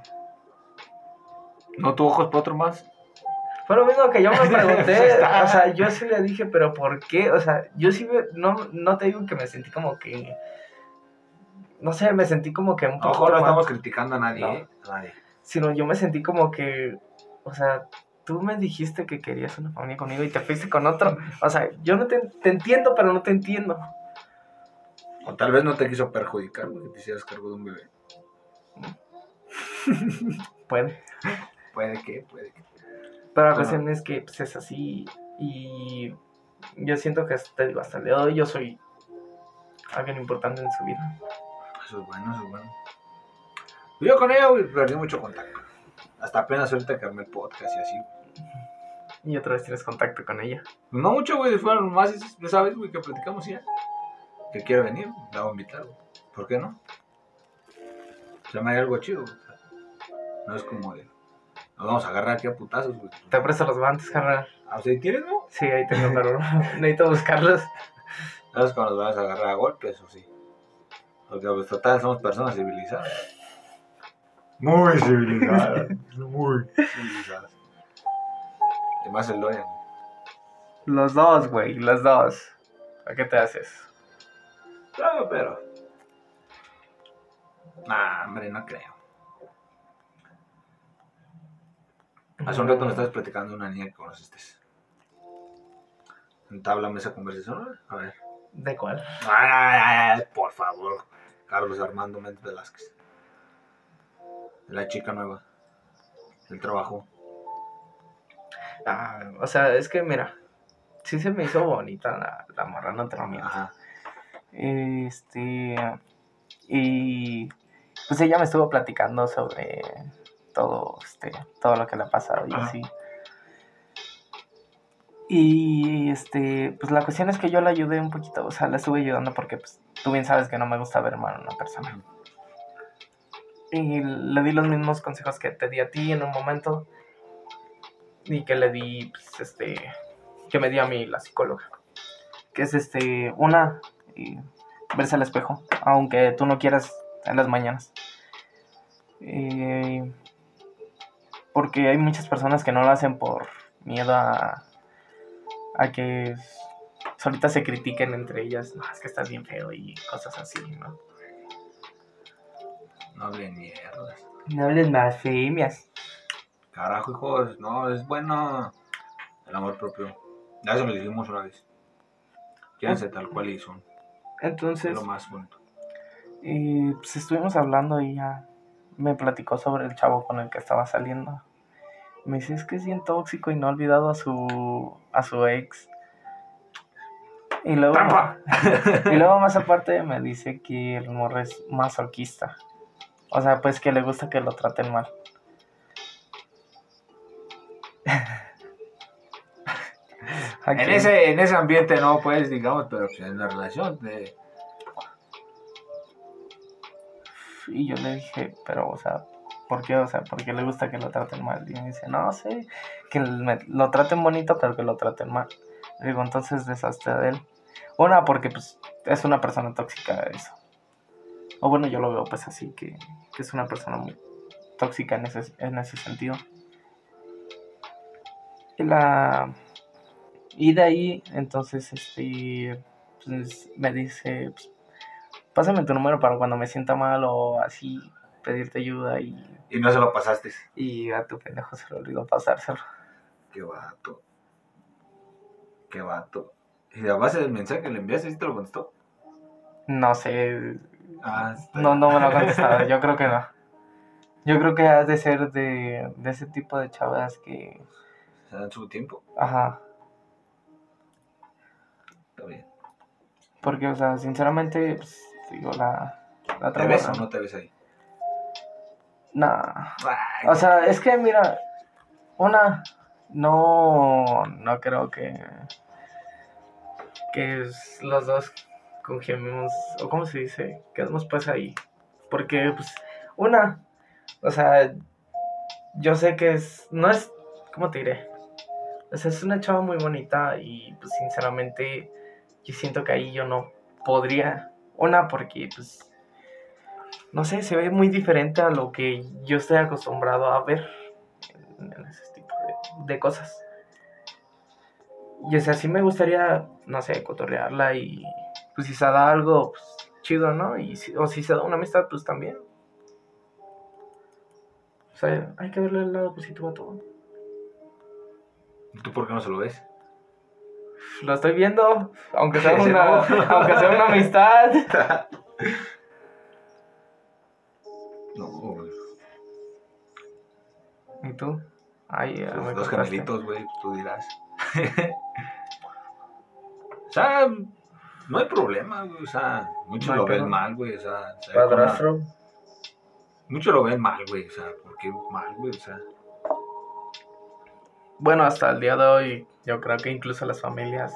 ¿No tuvo ojos para otro más? Fue lo mismo que yo me pregunté. O sea, yo sí le dije, pero ¿por qué? O sea, yo sí me- no, no te digo que me sentí como que. No sé, me sentí como que un poco. Ojo, no estamos criticando a nadie, No. ¿eh? A nadie. Sino yo me sentí como que. O sea, tú me dijiste que querías una familia conmigo y te fuiste con otro. O sea, yo no te, te entiendo, pero no te entiendo. O tal vez no te quiso perjudicar, güey, que te hicieras cargo de un bebé. Puede. Puede que, puede que. Pero la cuestión es que pues, es así. Y yo siento que hasta, hasta el día de hoy yo soy alguien importante en su vida. Eso es bueno, eso es bueno. Yo con ella, güey, perdí mucho contacto. Hasta apenas ahorita que armé el podcast y así. Y otra vez tienes contacto con ella. Pues no mucho, güey, fueron más esa vez, güey, que platicamos ya. Que quiere venir, la voy a invitar, güey. ¿Por qué no? Se me haría algo chido, güey. No es como de. Nos vamos a agarrar aquí a putazos, güey. Te presto los guantes, carnal. Ah, ¿sí quieres, no? Sí, ahí tengo, pero necesito buscarlos. No es cuando nos vamos a agarrar a golpes, o sí. Porque, pues, total, somos personas civilizadas. Muy civilizadas. Muy civilizadas. Y más el Dorian. Los dos, güey, los dos. ¿A qué te haces? Claro, pero. Nah, hombre, no creo. Hace un rato me estabas platicando de una niña que conociste. Entablame esa conversación, ¿no? A ver. ¿De cuál? Ay, ay, ay, por favor. Carlos Armando Méndez Velázquez. La chica nueva. El trabajo. Ah, o sea, es que mira, sí se me hizo bonita la, la morra, no te lo miento. Ajá. Este. Y. Pues ella me estuvo platicando sobre todo, este, todo lo que le ha pasado y Ajá. así. Y este, pues la cuestión es que yo la ayudé un poquito, o sea, la estuve ayudando porque pues, tú bien sabes que no me gusta ver mal a una persona. Y le di los mismos consejos que te di a ti en un momento. Y que le di, pues, este, que me dio a mí la psicóloga. Que es este, una, y verse al espejo, aunque tú no quieras en las mañanas. Eh, porque hay muchas personas que no lo hacen por miedo a, a que solitas se critiquen entre ellas. No, es que estás bien feo y cosas así, ¿no? No hablen mierdas. No hables más, femias. Carajo, hijos. No, es bueno el amor propio. Ya eso lo dijimos una vez. Quédense tal cual y son. Es Entonces, lo más bonito. y, pues estuvimos hablando y ya me platicó sobre el chavo con el que estaba saliendo. Me dice, es que es bien tóxico y no ha olvidado a su, a su ex. Y luego, ¡Trampa! y luego más aparte me dice que el morro es masoquista. O sea, pues que le gusta que lo traten mal. ¿A En quién? ese, en ese ambiente no, pues, digamos, pero pues, en la relación de... Y yo le dije, pero, o sea, ¿por qué? O sea, ¿por qué le gusta que lo traten mal? Y me dice, no sé, que me- lo traten bonito, pero que lo traten mal. Digo, entonces deshazte de él. Una, porque pues es una persona tóxica eso. O bueno, yo lo veo pues así, que, que es una persona muy tóxica en ese, en ese sentido. Y la... Y de ahí, entonces, este, pues, me dice, pues, pásame tu número para cuando me sienta mal o así, pedirte ayuda y, Y no se lo pasaste. y a tu pendejo se le olvidó pasárselo. Qué vato. Qué vato. Y a base del mensaje que le enviaste, ¿sí te lo contestó? No sé, Ah, no, no me lo ha contestado, yo creo que no. Yo creo que has de ser de, de ese tipo de chavas que, Se dan su tiempo. ajá, Está bien. porque, o sea, sinceramente, pues, digo, la, la ¿Te ves o no te ves ahí? Nah. Ay, O sea, es que mira, una, no, no creo que, que los dos congeniemos, o cómo se dice, quedamos pues ahí. Porque, pues, una, o sea, yo sé que es, no es, ¿cómo te diré? O sea, es una chava muy bonita y, pues, sinceramente, yo siento que ahí yo no podría. Una, porque, pues, no sé, se ve muy diferente a lo que yo estoy acostumbrado a ver en, ese de, cosas. Y o sea, sí me gustaría, no sé, cotorrearla y pues si se da algo, pues chido, ¿no? Y si- o si se da una amistad, pues también. O sea, hay que verle el lado positivo a todo. ¿Y tú por qué no se lo ves? Lo estoy viendo, aunque sea una, no. aunque sea una amistad. No. ¿Y tú? Ay, Sus dos contaste. gemelitos, güey, tú dirás. o sea, no hay problema, güey. O sea, muchos No hay lo ven mal, güey. O sea, Padrastro. una- muchos lo ven mal, güey. O sea, ¿por qué mal, güey? O sea, Bueno, hasta el día de hoy, yo creo que incluso las familias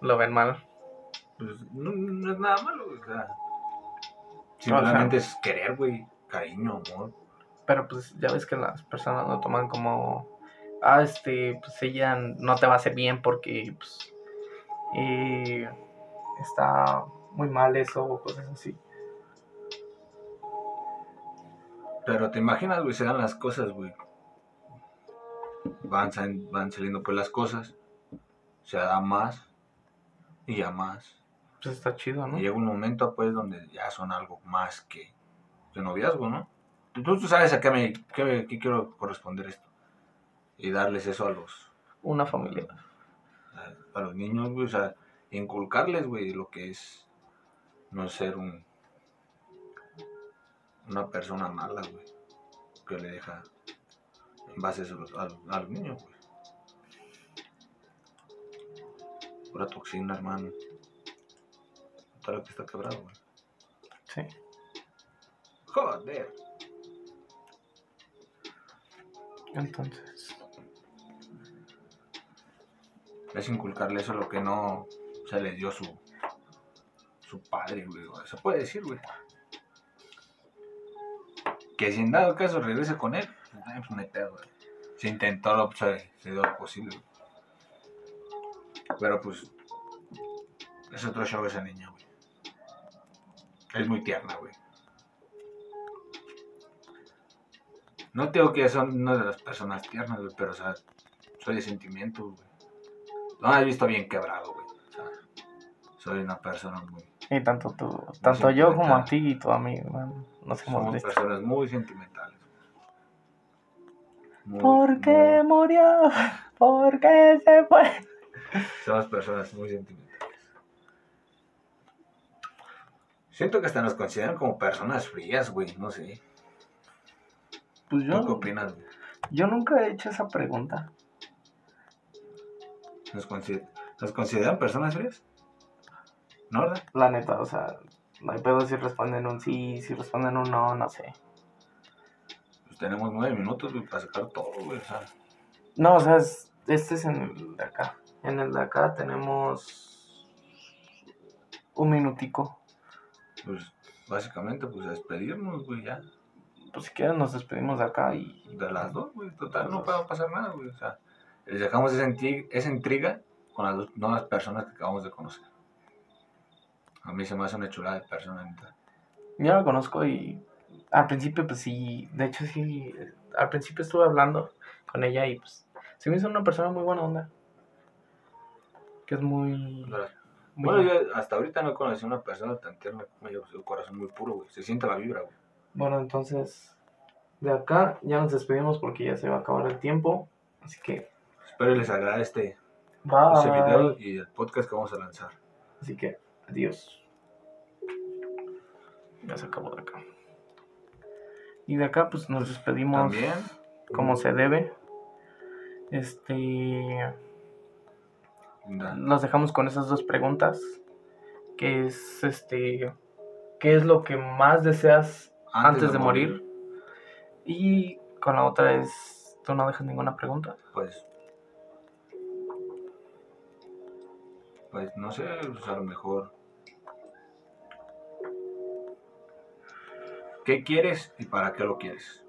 lo ven mal. pues no, no es nada malo, güey. O sea, simplemente es querer, güey. Cariño, amor. Pero pues ya ves que las personas lo toman como, ah, este, pues ella no te va a hacer bien porque, pues, eh, está muy mal eso o cosas así. Pero te imaginas, güey, se dan las cosas, güey. Van, van saliendo pues las cosas. Se da más. Y ya más. Pues está chido, ¿no? Y llega un momento, pues, donde ya son algo más que, que noviazgo, ¿no? Tú, tú sabes a qué, me, qué, qué quiero corresponder esto. Y darles eso a los, Una familia. a, a los niños, güey. O sea, inculcarles, güey, lo que es no ser un una persona mala, güey. Que le deja en base a los, a a los niños, güey. Pura toxina, hermano. Todo lo que está quebrado, güey. Sí. Joder. Entonces, Es inculcarle eso lo que no se le dio su su padre, güey. Se puede decir, güey. Que si en dado caso regrese con él, pues. Se intentó lo se, se dio lo posible. güey. Pero pues es otro show esa niña, güey. Es muy tierna, güey. No tengo que son una de las personas tiernas, güey, pero o sea, soy de sentimientos, güey. Has visto bien quebrado, güey. O sea, soy una persona muy... y tanto tú, tanto yo como a ti y tú a mí, man, nos hemos Somos visto. personas muy sentimentales. Muy, ¿Por qué muy- murió? ¿Por qué se fue? somos personas muy sentimentales. Siento que hasta nos consideran como personas frías, güey. No sé. Pues ¿Tú qué yo, opinas, yo nunca he hecho esa pregunta. ¿Nos, consider- ¿Nos consideran personas frías? ¿No, verdad? La neta, o sea, no hay pedo si responden un sí, si responden un no, no sé. Pues tenemos nueve minutos, güey, para sacar todo, güey. O sea, No, o sea, es- este es en el de acá. En el de acá tenemos un minutico. pues básicamente, pues a despedirnos, güey, ya. Pues si quieren nos despedimos de acá y... De las dos, güey. Total, no a pasar nada, güey. O sea, les dejamos esa, intri- esa intriga con las dos nuevas personas que acabamos de conocer. A mí se me hace una chulada de persona. Yo la conozco y al principio pues sí, de hecho sí, al principio estuve hablando con ella y pues se me hizo una persona muy buena onda. Que es muy... muy- Bueno, yo hasta ahorita no conocí a una persona tan tierna como ella, un corazón muy puro, güey. Se siente la vibra, güey. Bueno, entonces de acá ya nos despedimos porque ya se va a acabar el tiempo. Así que Espero les agrade este, este video y el podcast que vamos a lanzar. Así que adiós. Ya se acabó de acá. Y de acá pues nos despedimos También, como se debe. Este... los dejamos con esas dos preguntas. Que es este. ¿Qué es lo que más deseas antes, de, morir? Y con la otra es. Tú no dejas ninguna pregunta. pues pues no sé pues, a lo mejor qué quieres y para qué lo quieres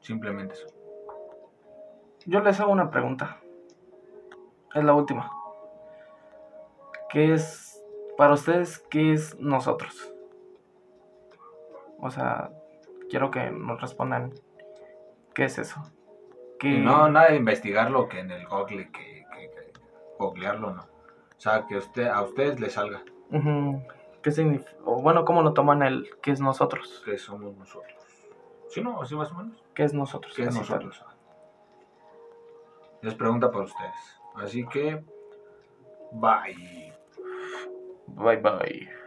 simplemente eso Yo les hago una pregunta. Es la última. ¿Qué es. Para ustedes, qué es nosotros? O sea, quiero que nos respondan. ¿Qué es eso? ¿Qué... No nada de investigarlo que en el google que, que, que googlearlo no o sea que usted a ustedes les salga. ¿Qué significa? O bueno, ¿cómo lo toman el qué es nosotros? que somos nosotros ¿sí no? ¿sí más o menos? ¿Qué es nosotros? ¿qué es tal. nosotros? es pregunta para ustedes Así que, bye. Bye bye.